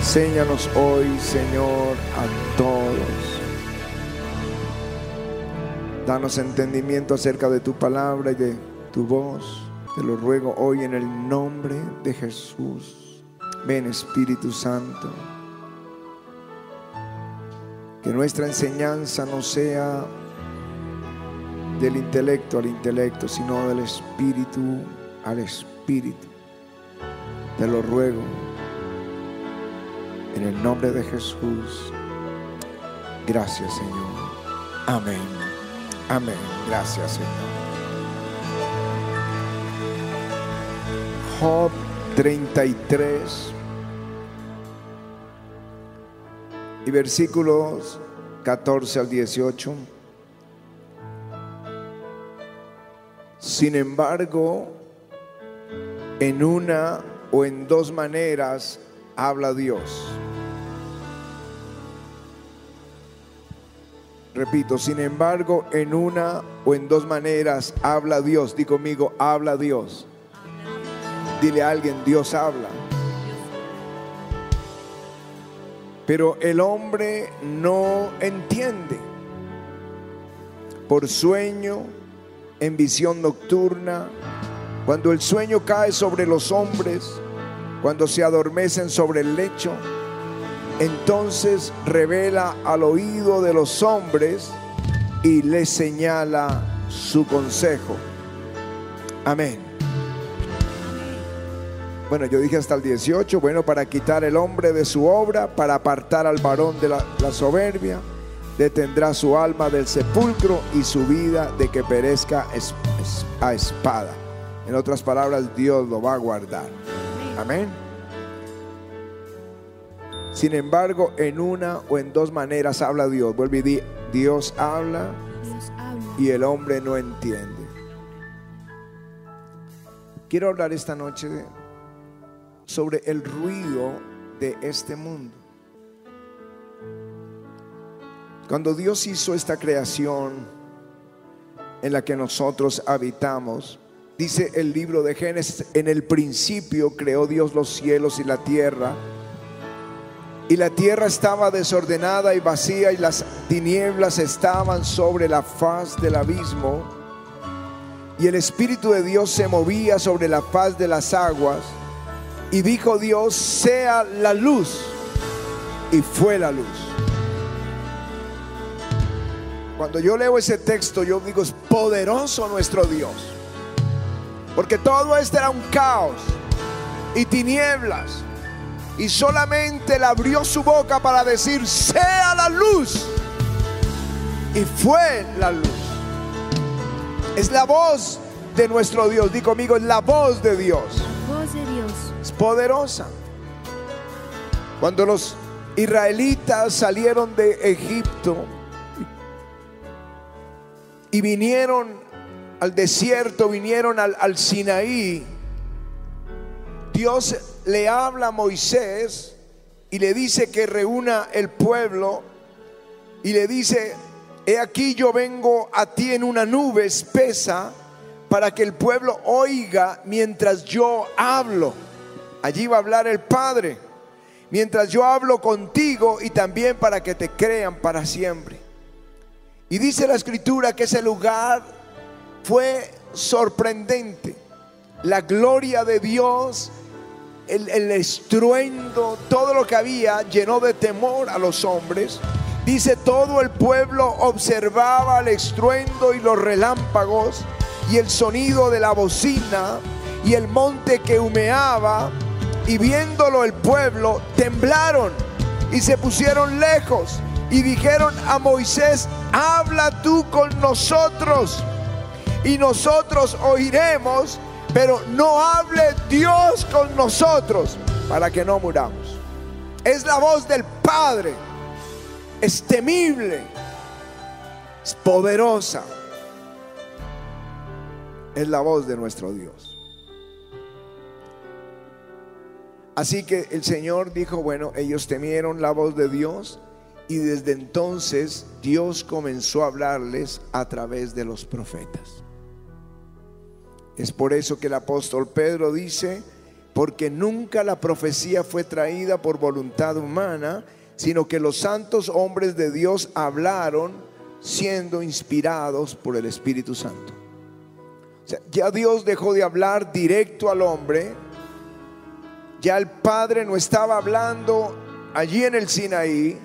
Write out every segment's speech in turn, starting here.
Enséñanos hoy, Señor, a todos. Danos entendimiento acerca de tu palabra y de tu voz. Te lo ruego hoy en el nombre de Jesús. Ven Espíritu Santo. Que nuestra enseñanza no sea del intelecto al intelecto, sino del espíritu al espíritu. Te lo ruego en el nombre de Jesús. Gracias Señor. Amén. Amén. Gracias Señor. Job 33 y versículos 14 al 18. Sin embargo, en una o en dos maneras habla Dios. Repito, sin embargo, en una o en dos maneras habla Dios. Di conmigo, habla Dios. Dile a alguien, Dios habla. Pero el hombre no entiende. Por sueño, en visión nocturna, cuando el sueño cae sobre los hombres, cuando se adormecen sobre el lecho, entonces revela al oído de los hombres y les señala su consejo. Amén. Bueno, yo dije hasta el 18, bueno, para quitar el hombre de su obra, para apartar al varón de la, la soberbia, detendrá su alma del sepulcro y su vida de que perezca a espada. En otras palabras, Dios lo va a guardar. Amén. Sin embargo, en una o en dos maneras habla Dios. Vuelve y di, Dios habla y el hombre no entiende. Quiero hablar esta noche de- sobre el ruido de este mundo. Cuando Dios hizo esta creación en la que nosotros habitamos, dice el libro de Génesis, en el principio creó Dios los cielos y la tierra, y la tierra estaba desordenada y vacía y las tinieblas estaban sobre la faz del abismo, y el Espíritu de Dios se movía sobre la faz de las aguas, y dijo Dios, sea la luz, y fue la luz. Cuando yo leo ese texto, yo digo, es poderoso nuestro Dios. Porque todo esto era un caos y tinieblas. Y solamente él abrió su boca para decir, sea la luz. Y fue la luz. Es la voz de nuestro Dios. Di conmigo, es la voz de Dios. Voz de Dios. Es poderosa. Cuando los israelitas salieron de Egipto y vinieron al desierto, vinieron al, al Sinaí, Dios le habla a Moisés y le dice que reúna el pueblo y le dice, he aquí yo vengo a ti en una nube espesa para que el pueblo oiga mientras yo hablo. Allí va a hablar el Padre, mientras yo hablo contigo y también para que te crean para siempre. Y dice la escritura que ese lugar fue sorprendente. La gloria de Dios, el, estruendo, todo lo que había llenó de temor a los hombres. Dice todo el pueblo observaba el estruendo y los relámpagos y el sonido de la bocina y el monte que humeaba y viéndolo el pueblo temblaron y se pusieron lejos y dijeron a Moisés, habla tú con nosotros y nosotros oiremos, pero no hable Dios con nosotros para que no muramos. Es la voz del Padre, es temible, es poderosa, es la voz de nuestro Dios. Así que el Señor dijo, bueno, ellos temieron la voz de Dios y desde entonces Dios comenzó a hablarles a través de los profetas. Es por eso que el apóstol Pedro dice, porque nunca la profecía fue traída por voluntad humana, sino que los santos hombres de Dios hablaron siendo inspirados por el Espíritu Santo. Ya Dios dejó de hablar directo al hombre, ya el Padre no estaba hablando allí en el Sinaí,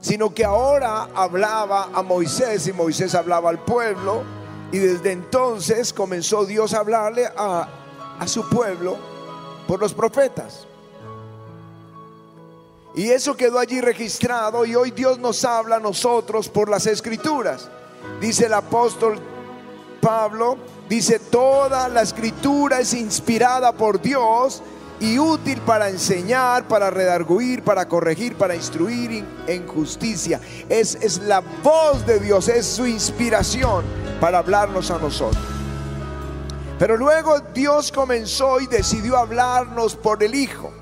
sino que ahora hablaba a Moisés y Moisés hablaba al pueblo y desde entonces comenzó Dios a hablarle a, a su pueblo por los profetas. Y eso quedó allí registrado y hoy Dios nos habla a nosotros por las escrituras. Dice el apóstol Pablo, dice, toda la escritura es inspirada por Dios y útil para enseñar, para redarguir, para corregir, para instruir en justicia. Es, es la voz de Dios, es su inspiración para hablarnos a nosotros. Pero luego Dios comenzó y decidió hablarnos por el Hijo.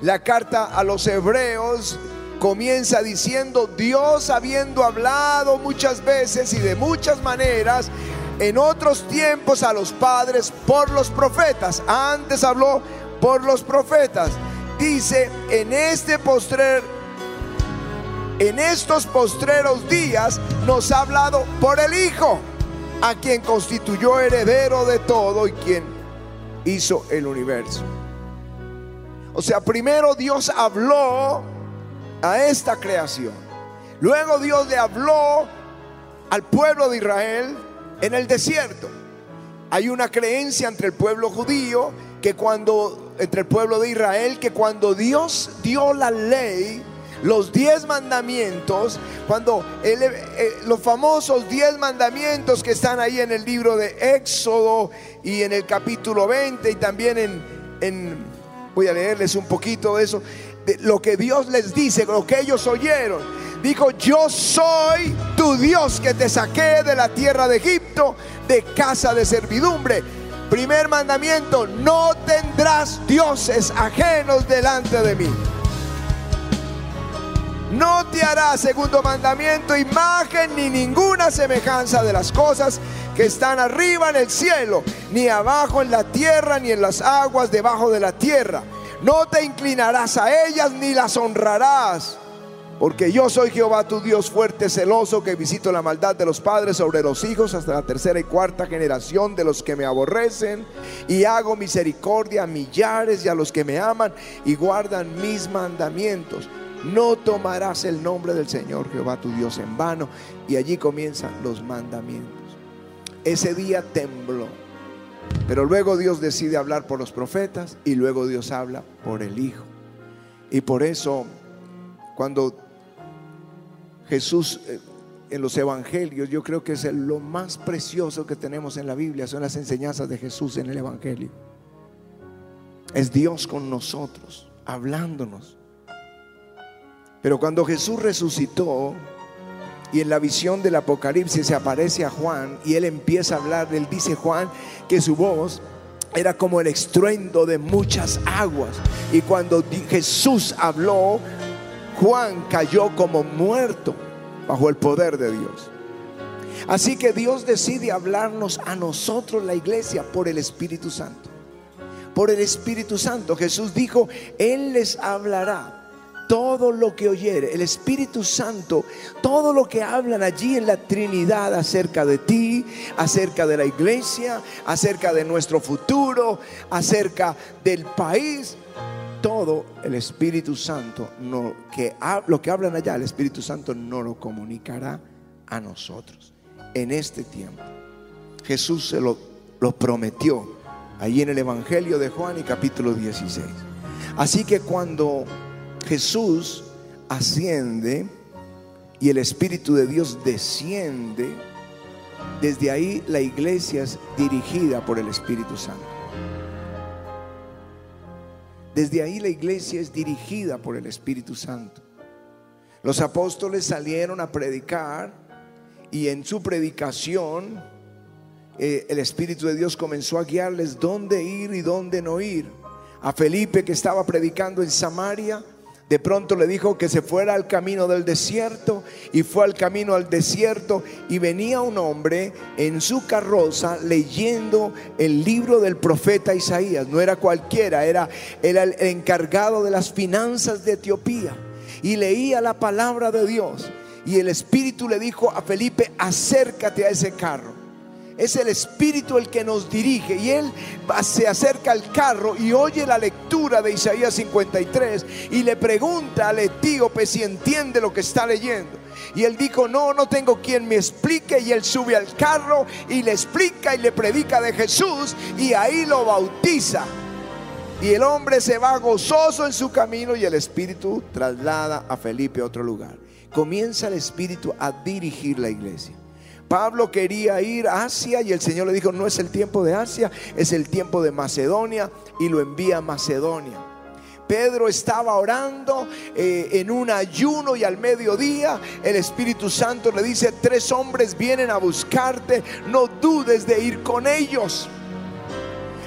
La carta a los hebreos comienza diciendo, Dios habiendo hablado muchas veces y de muchas maneras, en otros tiempos a los padres por los profetas. Antes habló por los profetas. Dice, en este postrer, en estos postreros días nos ha hablado por el Hijo, a quien constituyó heredero de todo y quien hizo el universo. O sea, primero Dios habló a esta creación. Luego Dios le habló al pueblo de Israel en el desierto. Hay una creencia entre el pueblo judío que cuando, entre el pueblo de Israel, que cuando Dios dio la ley, los diez mandamientos, cuando los famosos diez mandamientos que están ahí en el libro de Éxodo y en el capítulo 20 y también en, en voy a leerles un poquito de eso, de lo que Dios les dice, lo que ellos oyeron. Dijo, yo soy tu Dios que te saqué de la tierra de Egipto, de casa de servidumbre. Primer mandamiento, no tendrás dioses ajenos delante de mí. No te harás, segundo mandamiento, imagen ni ninguna semejanza de las cosas que están arriba en el cielo, ni abajo en la tierra, ni en las aguas debajo de la tierra. No te inclinarás a ellas ni las honrarás. Porque yo soy Jehová tu Dios fuerte, celoso, que visito la maldad de los padres sobre los hijos hasta la tercera y cuarta generación de los que me aborrecen. Y hago misericordia a millares y a los que me aman y guardan mis mandamientos. No tomarás el nombre del Señor Jehová tu Dios en vano. Y allí comienzan los mandamientos. Ese día tembló. Pero luego Dios decide hablar por los profetas y luego Dios habla por el Hijo. Y por eso, cuando Jesús eh, en los evangelios, yo creo que es lo más precioso que tenemos en la Biblia, son las enseñanzas de Jesús en el Evangelio. Es Dios con nosotros, hablándonos. Pero cuando Jesús resucitó y en la visión del Apocalipsis se aparece a Juan y él empieza a hablar, él dice Juan que su voz era como el estruendo de muchas aguas. Y cuando Jesús habló, Juan cayó como muerto bajo el poder de Dios. Así que Dios decide hablarnos a nosotros, la iglesia, por el Espíritu Santo. Por el Espíritu Santo. Jesús dijo, Él les hablará todo lo que oyere, el Espíritu Santo, todo lo que hablan allí en la Trinidad acerca de ti, acerca de la iglesia, acerca de nuestro futuro, acerca del país, todo el Espíritu Santo, no, lo que hablan allá, el Espíritu Santo no lo comunicará a nosotros en este tiempo. Jesús se lo, lo prometió allí en el Evangelio de Juan y capítulo 16. Así que cuando Jesús asciende y el Espíritu de Dios desciende, desde ahí la iglesia es dirigida por el Espíritu Santo. Desde ahí la iglesia es dirigida por el Espíritu Santo. Los apóstoles salieron a predicar y en su predicación eh, el Espíritu de Dios comenzó a guiarles dónde ir y dónde no ir. A Felipe que estaba predicando en Samaria, De pronto le dijo que se fuera al camino del desierto y fue al camino al desierto y venía un hombre en su carroza leyendo el libro del profeta Isaías. No era cualquiera, era, el encargado de las finanzas de Etiopía y leía la palabra de Dios. Y el Espíritu le dijo a Felipe, acércate a ese carro. Es el Espíritu el que nos dirige y él se acerca al carro y oye la lectura de Isaías 53 y le pregunta al etíope si entiende lo que está leyendo. Y él dijo, no, no tengo quien me explique. Y él sube al carro y le explica y le predica de Jesús y ahí lo bautiza. Y el hombre se va gozoso en su camino y el Espíritu traslada a Felipe a otro lugar. Comienza el Espíritu a dirigir la iglesia. Pablo quería ir a Asia y el Señor le dijo, no es el tiempo de Asia, es el tiempo de Macedonia y lo envía a Macedonia. Pedro estaba orando eh, en un ayuno y al mediodía el Espíritu Santo le dice, tres hombres vienen a buscarte, no dudes de ir con ellos.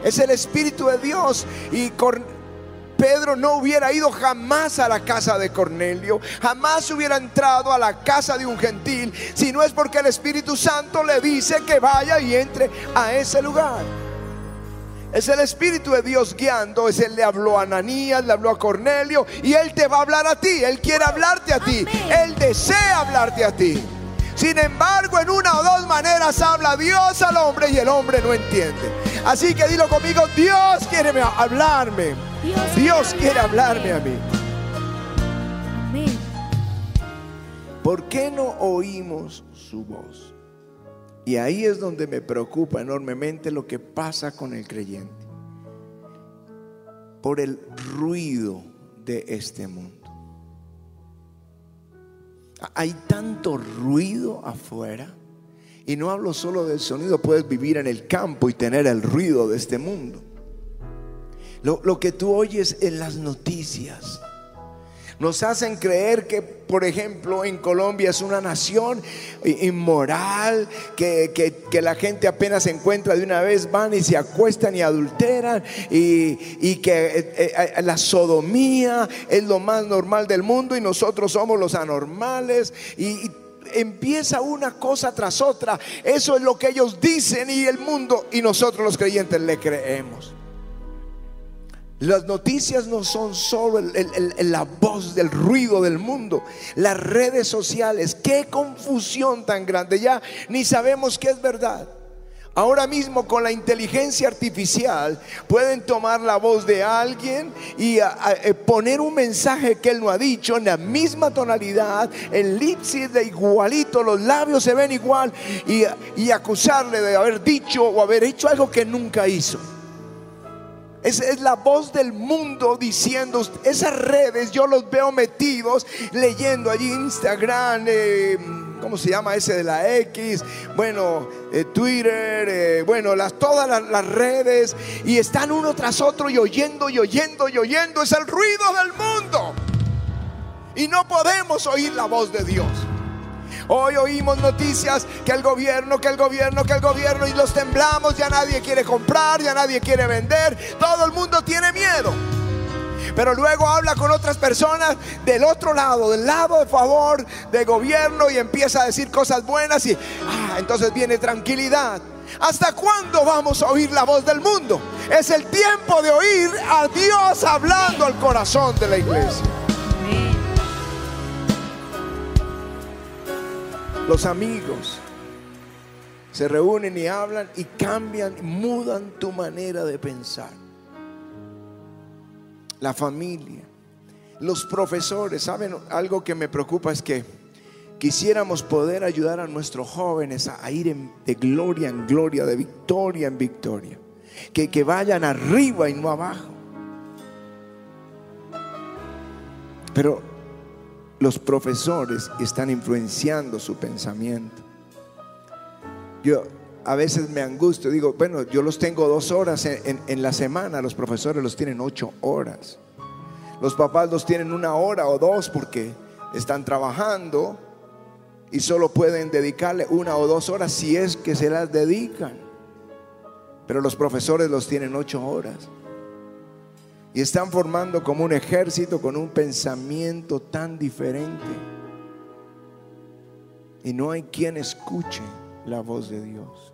Es el Espíritu de Dios y Pedro no hubiera ido jamás a la casa de Cornelio, jamás hubiera entrado a la casa de un gentil, si no es porque el Espíritu Santo le dice que vaya y entre a ese lugar. Es el Espíritu de Dios guiando. Es Él le habló a Ananías, le habló a Cornelio y Él te va a hablar a ti. Él quiere hablarte a ti. Él desea hablarte a ti. Sin embargo, en una o dos maneras habla Dios al hombre y el hombre no entiende. Así que dilo conmigo, Dios quiere hablarme. Dios quiere hablarme a mí. ¿Por qué no oímos su voz? Y ahí es donde me preocupa enormemente lo que pasa con el creyente. Por el ruido de este mundo. Hay tanto ruido afuera. Y no hablo solo del sonido, puedes vivir en el campo y tener el ruido de este mundo. Lo, que tú oyes en las noticias. Nos hacen creer que, por ejemplo, en Colombia es una nación inmoral, que, la gente apenas se encuentra de una vez, van y se acuestan y adulteran, y, que eh, eh, la sodomía es lo más normal del mundo y nosotros somos los anormales. y empieza una cosa tras otra. Eso es lo que ellos dicen y el mundo y nosotros los creyentes le creemos. Las noticias no son solo la voz del ruido del mundo. Las redes sociales, qué confusión tan grande. Ya ni sabemos qué es verdad. Ahora mismo con la inteligencia artificial pueden tomar la voz de alguien y eh, poner un mensaje que él no ha dicho en la misma tonalidad, el lipsis de igualito, los labios se ven igual y, y acusarle de haber dicho o haber hecho algo que nunca hizo. Es, es, la voz del mundo diciendo, esas redes yo los veo metidos leyendo allí Instagram, eh, ¿cómo se llama ese de la X? Bueno, eh, Twitter, eh, bueno, las, todas las, las redes y están uno tras otro y oyendo y oyendo y oyendo. Es el ruido del mundo. Y no podemos oír la voz de Dios. Hoy oímos noticias que el gobierno, que el gobierno, que el gobierno y los temblamos, ya nadie quiere comprar, ya nadie quiere vender, todo el mundo tiene miedo. Pero luego habla con otras personas del otro lado, del lado de favor del gobierno y empieza a decir cosas buenas y ah, entonces viene tranquilidad. ¿Hasta cuándo vamos a oír la voz del mundo? Es el tiempo de oír a Dios hablando al corazón de la iglesia. Los amigos se reúnen y hablan y cambian, mudan tu manera de pensar. La familia, los profesores, ¿saben? Algo que me preocupa es que quisiéramos poder ayudar a nuestros jóvenes a ir de gloria en gloria, de victoria en victoria. Que, que vayan arriba y no abajo. Pero los profesores están influenciando su pensamiento. Yo a veces me angustio, digo, bueno, yo los tengo dos horas en, la semana, los profesores los tienen ocho horas. Los papás los tienen una hora o dos porque están trabajando y solo pueden dedicarle una o dos horas si es que se las dedican. Pero los profesores los tienen ocho horas. Y están formando como un ejército con un pensamiento tan diferente. Y no hay quien escuche la voz de Dios.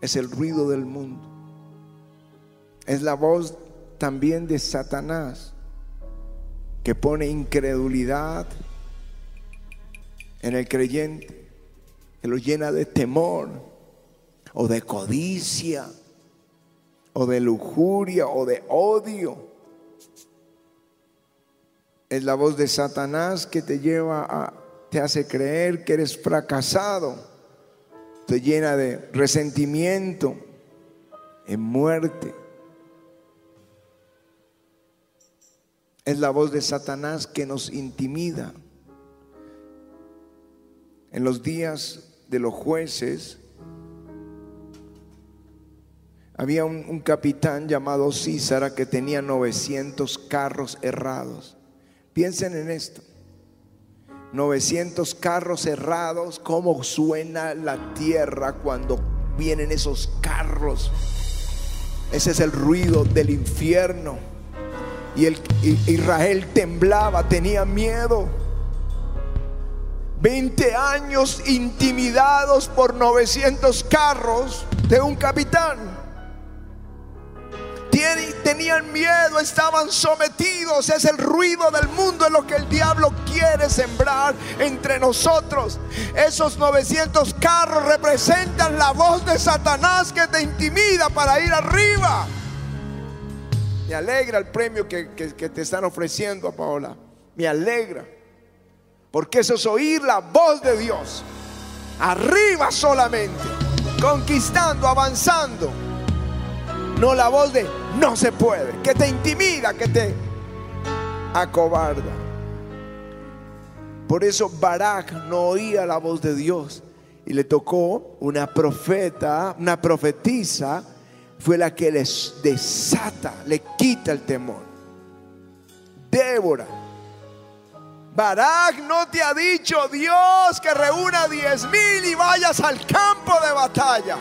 Es el ruido del mundo. Es la voz también de Satanás que pone incredulidad en el creyente, que lo llena de temor o de codicia o de lujuria o de odio. Es la voz de Satanás que te lleva a, te hace creer que eres fracasado, te llena de resentimiento, en muerte. Es la voz de Satanás que nos intimida. En los días de los jueces, había un, capitán llamado Císara que tenía 900 carros errados. Piensen en esto. 900 carros errados, cómo suena la tierra cuando vienen esos carros. Ese es el ruido del infierno. Y el, Israel temblaba, tenía miedo. 20 años intimidados por 900 carros de un capitán tenían miedo, estaban sometidos. Es el ruido del mundo, es lo que el diablo quiere sembrar entre nosotros. Esos 900 carros representan la voz de Satanás que te intimida para ir arriba. Me alegra el premio que, te están ofreciendo a Paola. Me alegra. Porque eso es oír la voz de Dios. Arriba solamente. Conquistando, avanzando no la voz de no se puede, que te intimida, que te acobarda. Por eso Barak no oía la voz de Dios y le tocó una profeta, una profetisa, fue la que les desata, le quita el temor. Débora. Barak no te ha dicho Dios que reúna diez mil y vayas al campo de batalla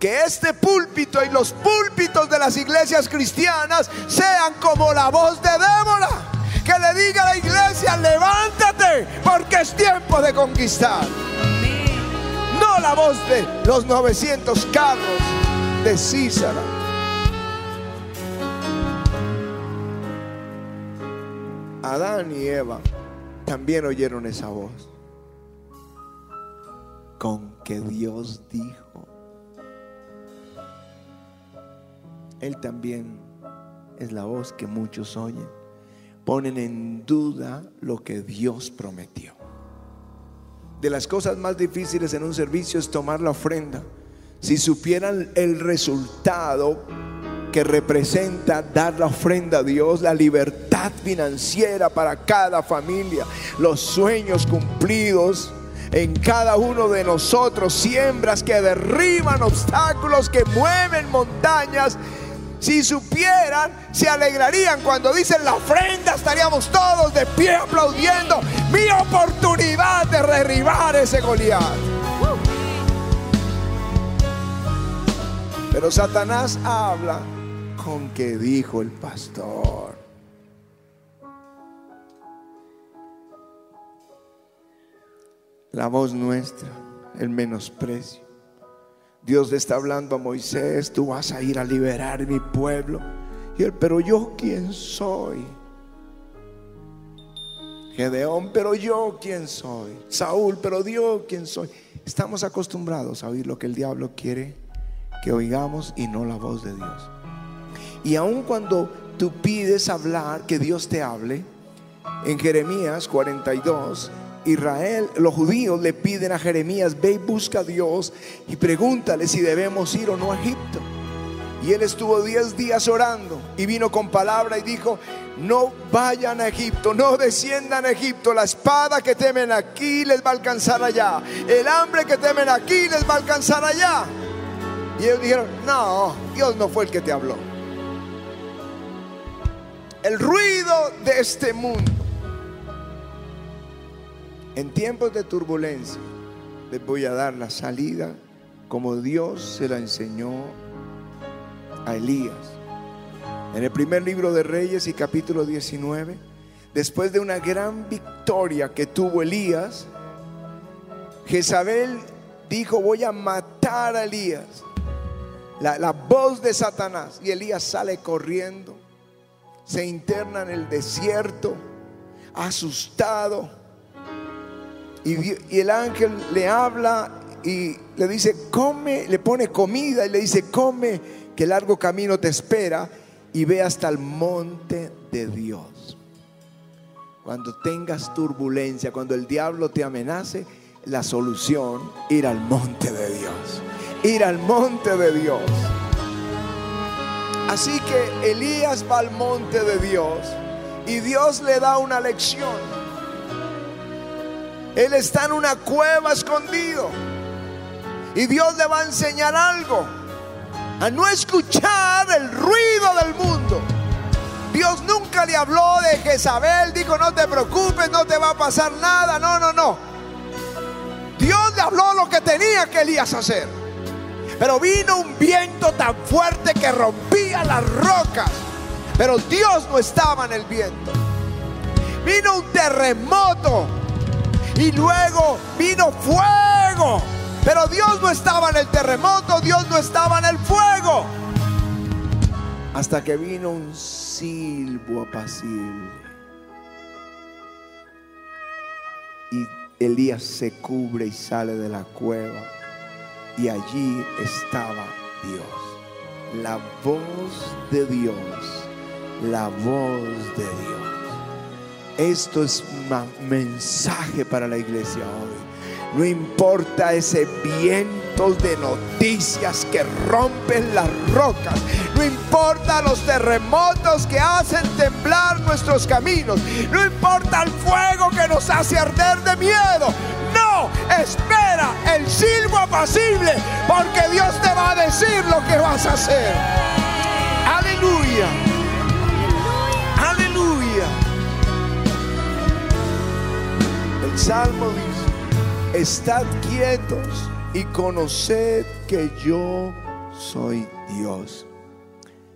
que este púlpito y los púlpitos de las iglesias cristianas sean como la voz de Débora. Que le diga a la iglesia, levántate, porque es tiempo de conquistar. No la voz de los 900 carros de Císara. Adán y Eva también oyeron esa voz. Con que Dios dijo. Él también es la voz que muchos oyen. Ponen en duda lo que Dios prometió. De las cosas más difíciles en un servicio es tomar la ofrenda. Si supieran el resultado que representa dar la ofrenda a Dios, la libertad financiera para cada familia, los sueños cumplidos en cada uno de nosotros, siembras que derriban obstáculos, que mueven montañas si supieran, se alegrarían cuando dicen la ofrenda, estaríamos todos de pie aplaudiendo mi oportunidad de derribar ese Goliat. Pero Satanás habla con que dijo el pastor. La voz nuestra, el menosprecio. Dios le está hablando a Moisés, tú vas a ir a liberar mi pueblo. Y él, pero yo quién soy. Gedeón, pero yo quién soy. Saúl, pero yo quién soy. Estamos acostumbrados a oír lo que el diablo quiere que oigamos y no la voz de Dios. Y aun cuando tú pides hablar, que Dios te hable, en Jeremías 42, Israel, los judíos le piden a Jeremías, ve y busca a Dios y pregúntale si debemos ir o no a Egipto. Y él estuvo diez días orando y vino con palabra y dijo, no vayan a Egipto, no desciendan a Egipto, la espada que temen aquí les va a alcanzar allá, el hambre que temen aquí les va a alcanzar allá. Y ellos dijeron, no, Dios no fue el que te habló. El ruido de este mundo en tiempos de turbulencia les voy a dar la salida como Dios se la enseñó a Elías. En el primer libro de Reyes y capítulo 19, después de una gran victoria que tuvo Elías, Jezabel dijo, voy a matar a Elías. La, la voz de Satanás. Y Elías sale corriendo, se interna en el desierto, asustado. Y, el ángel le habla y le dice, come, le pone comida y le dice, come, que largo camino te espera y ve hasta el monte de Dios. Cuando tengas turbulencia, cuando el diablo te amenace, la solución, ir al monte de Dios. Ir al monte de Dios. Así que Elías va al monte de Dios y Dios le da una lección. Él está en una cueva escondido y Dios le va a enseñar algo. A no escuchar el ruido del mundo. Dios nunca le habló de Jezabel, dijo no te preocupes, no te va a pasar nada. No, no, no. Dios le habló lo que tenía que Elías hacer. Pero vino un viento tan fuerte que rompía las rocas. Pero Dios no estaba en el viento. Vino un terremoto. Y luego vino fuego. Pero Dios no estaba en el terremoto, Dios no estaba en el fuego. Hasta que vino un silbo apacible. Y Elías se cubre y sale de la cueva. Y allí estaba Dios. La voz de Dios. La voz de Dios. Esto es un mensaje para la iglesia hoy. No importa ese viento de noticias que rompen las rocas. No importa los terremotos que hacen temblar nuestros caminos. No importa el fuego que nos hace arder de miedo. No, espera el silbo apacible porque Dios te va a decir lo que vas a hacer. Aleluya. Salmo dice, estad quietos y conoced que yo soy Dios.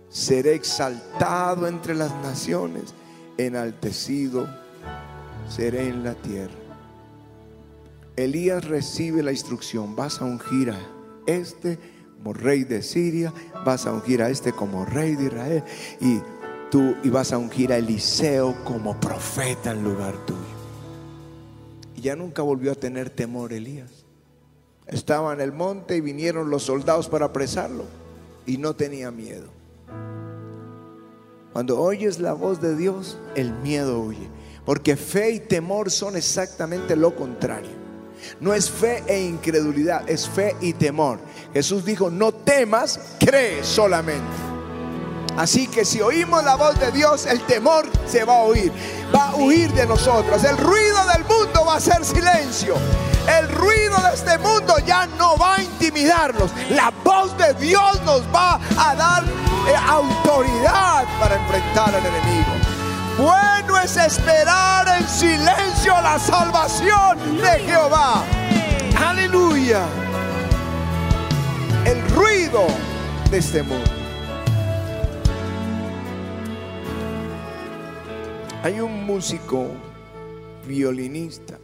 Seré exaltado entre las naciones, enaltecido seré en la tierra. Elías recibe la instrucción, vas a ungir a este como rey de Siria, vas a ungir a este como rey de Israel y tú y vas a ungir a Eliseo como profeta en lugar tuyo. Y ya nunca volvió a tener temor Elías. Estaba en el monte y vinieron los soldados para apresarlo y no tenía miedo. Cuando oyes la voz de Dios, el miedo huye. Porque fe y temor son exactamente lo contrario. No es fe e incredulidad, es fe y temor. Jesús dijo, no temas, cree solamente. Así que si oímos la voz de Dios, el temor se va a oír, va a huir de nosotros. El ruido del mundo va a ser silencio. El ruido de este mundo ya no va a intimidarnos. La voz de Dios nos va a dar eh, autoridad para enfrentar al enemigo. Bueno es esperar en silencio la salvación de Jehová. Aleluya. El ruido de este mundo. Hay un músico violinista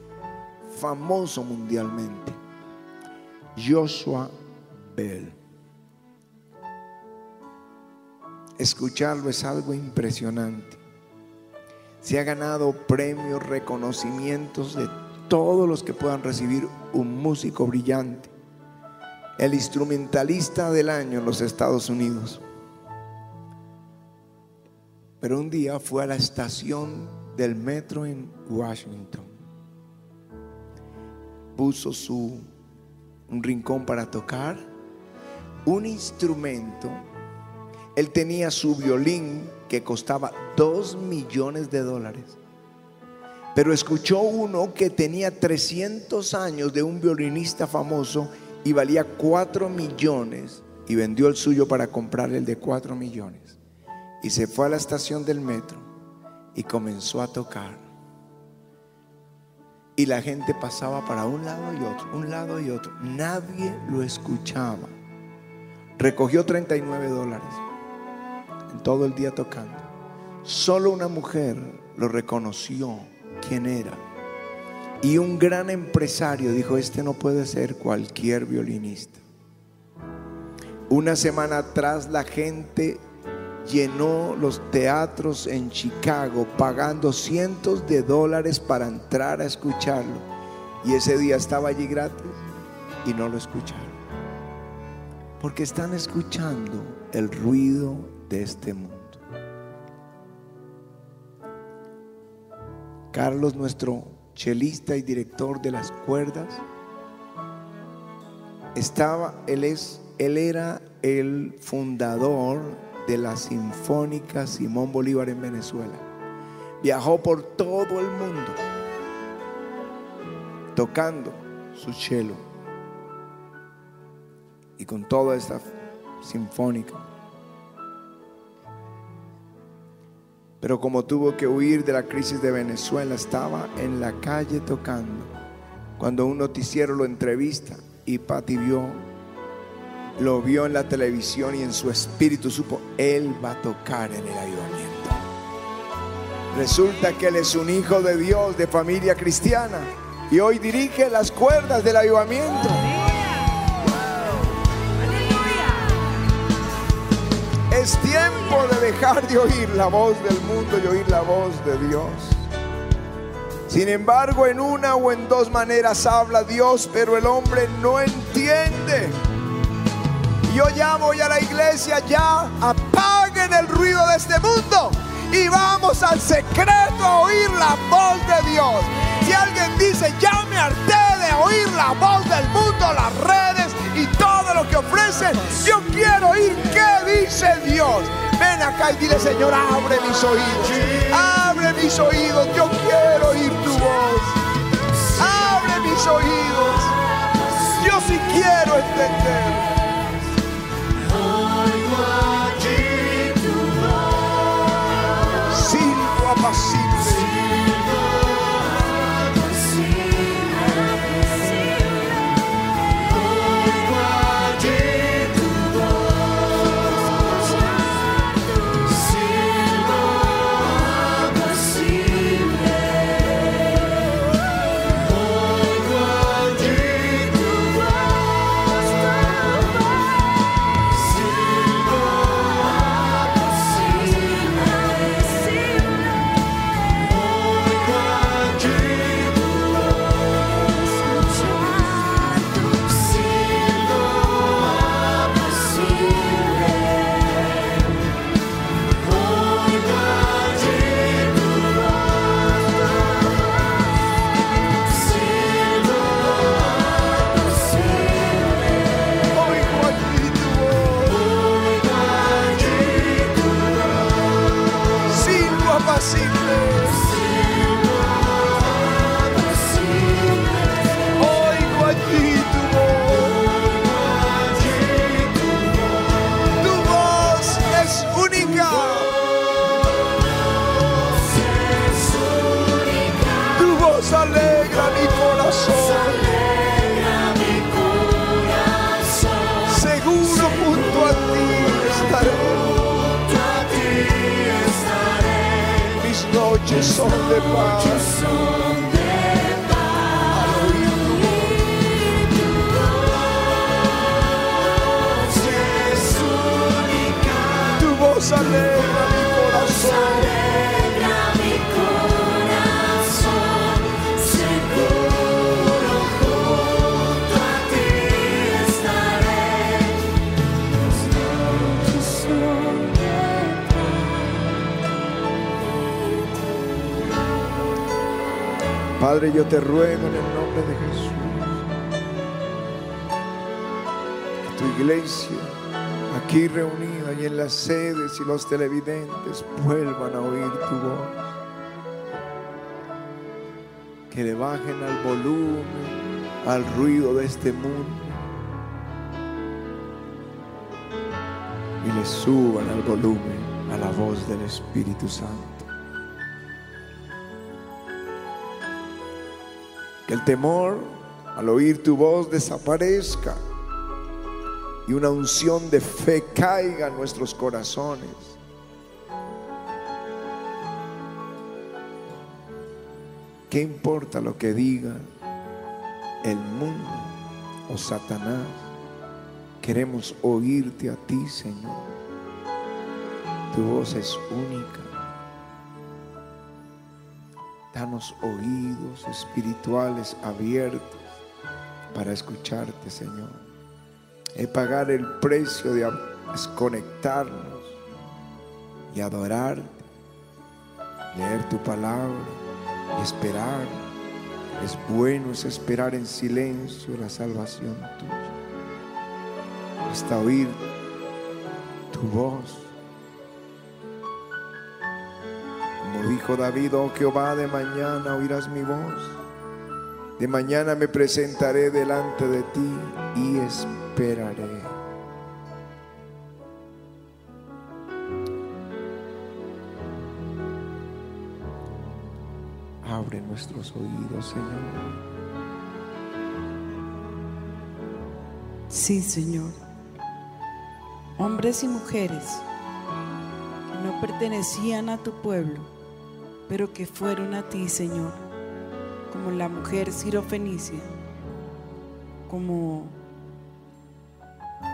famoso mundialmente, Joshua Bell. Escucharlo es algo impresionante. Se ha ganado premios, reconocimientos de todos los que puedan recibir un músico brillante. El instrumentalista del año en los Estados Unidos. Pero un día fue a la estación del metro en Washington. Puso su un rincón para tocar, un instrumento. Él tenía su violín que costaba dos millones de dólares. Pero escuchó uno que tenía 300 años de un violinista famoso y valía 4 millones y vendió el suyo para comprar el de 4 millones. Y se fue a la estación del metro y comenzó a tocar. Y la gente pasaba para un lado y otro, un lado y otro. Nadie lo escuchaba. Recogió 39 dólares en todo el día tocando. Solo una mujer lo reconoció quién era. Y un gran empresario dijo, este no puede ser cualquier violinista. Una semana atrás la gente llenó los teatros en Chicago pagando cientos de dólares para entrar a escucharlo. Y ese día estaba allí gratis y no lo escucharon. Porque están escuchando el ruido de este mundo. Carlos, nuestro chelista y director de las cuerdas, estaba, él es, él era el fundador de la Sinfónica Simón Bolívar en Venezuela. Viajó por todo el mundo tocando su cello y con toda esta sinfónica. Pero como tuvo que huir de la crisis de Venezuela, estaba en la calle tocando. Cuando un noticiero lo entrevista y Patti vio, lo vio en la televisión y en su espíritu supo, él va a tocar en el ayudamiento. Resulta que él es un hijo de Dios, de familia cristiana, y hoy dirige las cuerdas del ayudamiento. Es tiempo de dejar de oír la voz del mundo y oír la voz de Dios. Sin embargo, en una o en dos maneras habla Dios, pero el hombre no entiende. Yo ya voy a la iglesia, ya apaguen el ruido de este mundo y vamos al secreto a oír la voz de Dios. Si alguien dice, ya me harté de oír la voz del mundo, las redes y todo lo que ofrecen, yo quiero oír qué dice Dios. Ven acá y dile, Señor, abre mis oídos, abre mis oídos, yo quiero oír tu voz. Abre mis oídos, yo sí quiero entender. Padre, yo te ruego en el nombre de Jesús que tu iglesia aquí reunida y en las sedes y los televidentes vuelvan a oír tu voz. Que le bajen al volumen, al ruido de este mundo y le suban al volumen a la voz del Espíritu Santo. El temor al oír tu voz desaparezca y una unción de fe caiga en nuestros corazones. ¿Qué importa lo que diga el mundo o Satanás? Queremos oírte a ti, Señor. Tu voz es única. Danos oídos espirituales abiertos para escucharte, Señor. Es pagar el precio de desconectarnos y adorarte, leer tu palabra y esperar. Es bueno es esperar en silencio la salvación tuya. Hasta oír tu voz. Como dijo David, oh Jehová, de mañana oirás mi voz. De mañana me presentaré delante de ti y esperaré. Abre nuestros oídos, Señor. Sí, Señor. Hombres y mujeres que no pertenecían a tu pueblo, pero que fueron a ti, Señor, como la mujer sirofenicia, como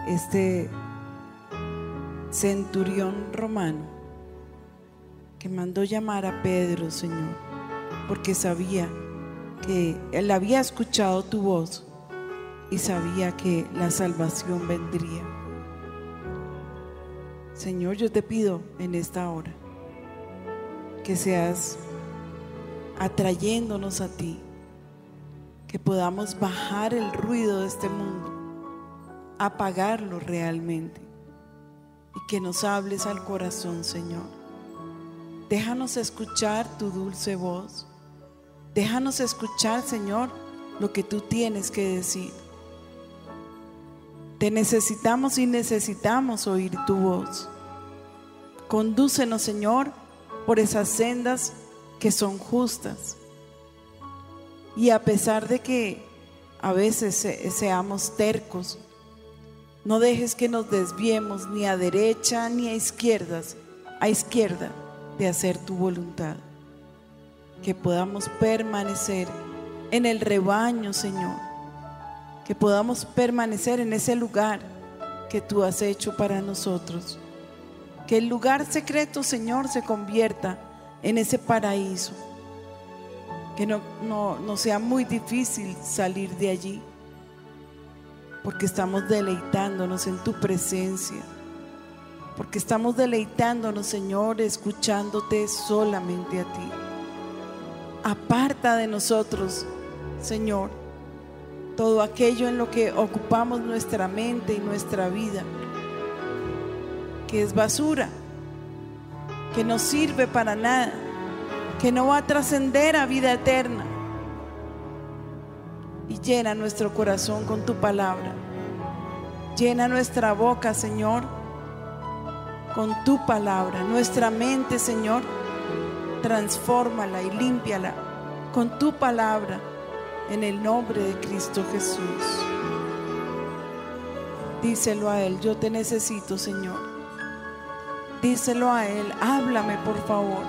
este centurión romano que mandó llamar a Pedro, Señor, porque sabía que él había escuchado tu voz y sabía que la salvación vendría. Señor, yo te pido en esta hora que seas atrayéndonos a ti, que podamos bajar el ruido de este mundo, apagarlo realmente y que nos hables al corazón, Señor. Déjanos escuchar tu dulce voz. Déjanos escuchar, Señor, lo que tú tienes que decir. Te necesitamos y necesitamos oír tu voz. Condúcenos, Señor, por esas sendas que son justas. Y a pesar de que a veces se- seamos tercos, no dejes que nos desviemos ni a derecha ni a izquierdas, a izquierda de hacer tu voluntad. Que podamos permanecer en el rebaño, Señor. Que podamos permanecer en ese lugar que tú has hecho para nosotros. Que el lugar secreto, Señor, se convierta en ese paraíso. Que no, no, no sea muy difícil salir de allí. Porque estamos deleitándonos en tu presencia. Porque estamos deleitándonos, Señor, escuchándote solamente a ti. Aparta de nosotros, Señor, todo aquello en lo que ocupamos nuestra mente y nuestra vida, que es basura, que no sirve para nada, que no va a trascender a vida eterna. Y llena nuestro corazón con tu palabra. Llena nuestra boca, Señor, con tu palabra. Nuestra mente, Señor, transfórmala y límpiala con tu palabra en el nombre de Cristo Jesús. Díselo a Él, yo te necesito, Señor. Díselo a Él, háblame por favor.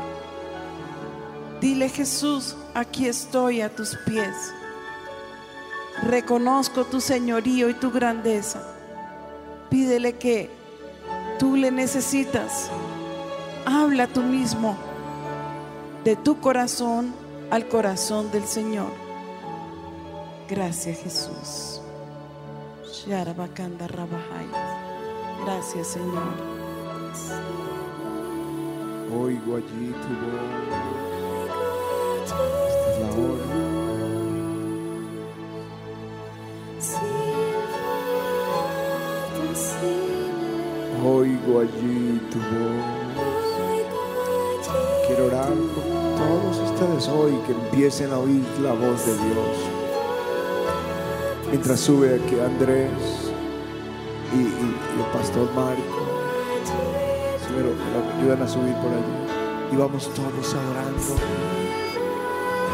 Dile Jesús, aquí estoy a tus pies. Reconozco tu señorío y tu grandeza. Pídele que tú le necesitas. Habla tú mismo de tu corazón al corazón del Señor. Gracias Jesús. Gracias Señor. Oigo allí tu voz. Esta es la hora. Oigo allí tu voz. Quiero orar por todos ustedes hoy que empiecen a oír la voz de Dios. Mientras sube aquí Andrés y, el pastor Marco. Pero me ayudan a subir por allí. Y vamos todos adorando.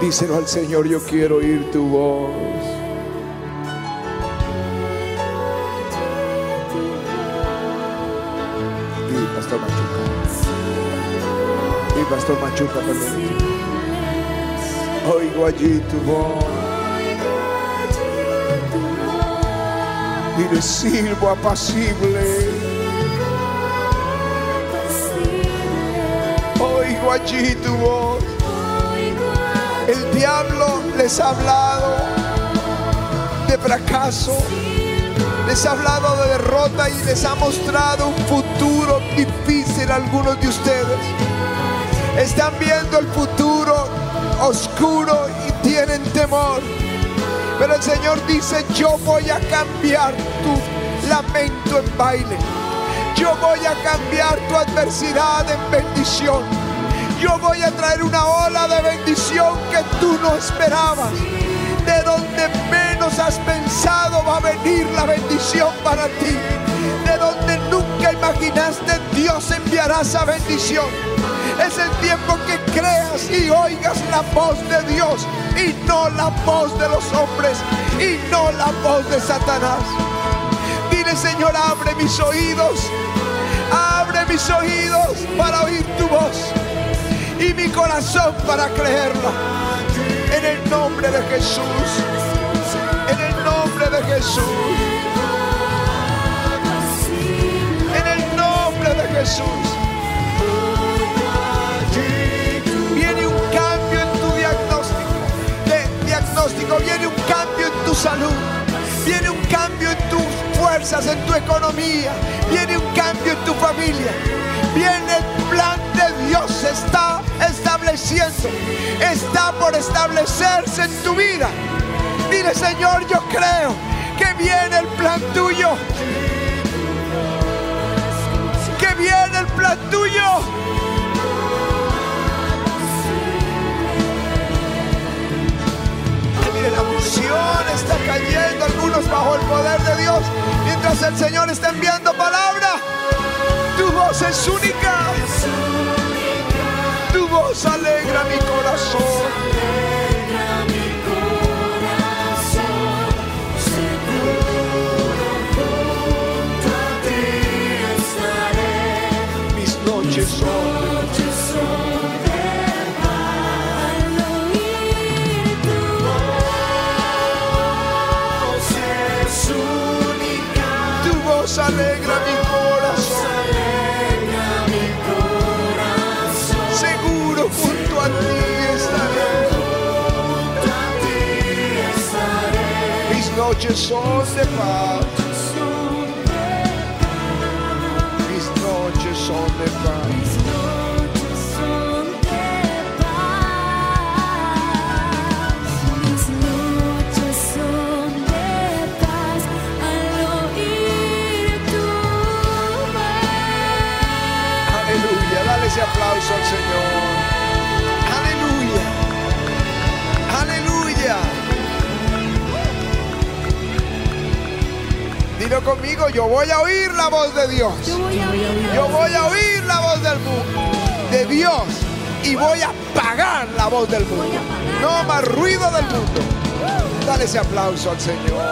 Díselo al Señor, yo quiero oír tu voz. Y Pastor Machuca. Y Pastor Machuca también. Oigo allí tu voz. Y le sirvo apacible. Allí tu voz. El diablo les ha hablado de fracaso, les ha hablado de derrota y les ha mostrado un futuro difícil a algunos de ustedes. Están viendo el futuro oscuro y tienen temor. Pero el Señor dice, yo voy a cambiar tu lamento en baile. Yo voy a cambiar tu adversidad en bendición. Yo voy a traer una ola de bendición que tú no esperabas. De donde menos has pensado va a venir la bendición para ti. De donde nunca imaginaste Dios enviará esa bendición. Es el tiempo que creas y oigas la voz de Dios y no la voz de los hombres y no la voz de Satanás. Dile Señor, abre mis oídos, abre mis oídos para oír tu voz y mi corazón para creerla. En el nombre de Jesús, en el nombre de Jesús, en el nombre de Jesús. Viene un cambio en tu diagnóstico, diagnóstico, viene un cambio en tu salud, viene un cambio en tus fuerzas, en tu economía, viene un cambio en tu familia, viene Dios, está estableciendo, está por establecerse en tu vida. Dile Señor, yo creo que viene el plan tuyo, que viene el plan tuyo. Mire, la unción está cayendo, algunos bajo el poder de Dios, mientras el Señor está enviando palabra. Tu voz es única, voz alegra mi corazón. Mis noches son Tu voz alegra mi corazón. Estaré. Mis noches son de paz. Mis noches Dilo conmigo, yo voy a oír la voz de Dios. Yo voy a oír Yo voy a oír la voz del mundo, de Dios, y voy a pagar la voz del mundo. No más ruido del mundo. Dale ese aplauso al Señor.